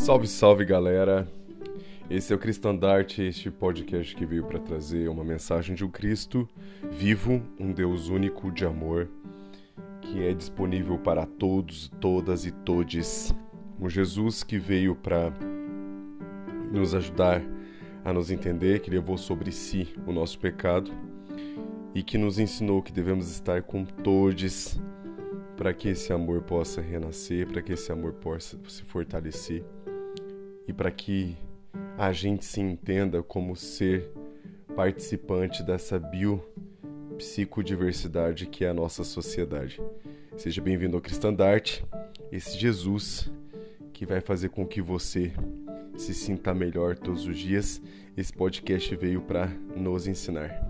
Salve, salve galera! Esse é o Cristandarte, este podcast que veio para trazer uma mensagem de um Cristo vivo, um Deus único de amor, que é disponível para todos, todas e todes. Um Jesus que veio para nos ajudar a nos entender, que levou sobre si o nosso pecado e que nos ensinou que devemos estar com todos para que esse amor possa renascer, para que esse amor possa se fortalecer e para que a gente se entenda como ser participante dessa biopsicodiversidade que é a nossa sociedade. Seja bem-vindo ao Cristandarte, esse Jesus que vai fazer com que você se sinta melhor todos os dias. Esse podcast veio para nos ensinar.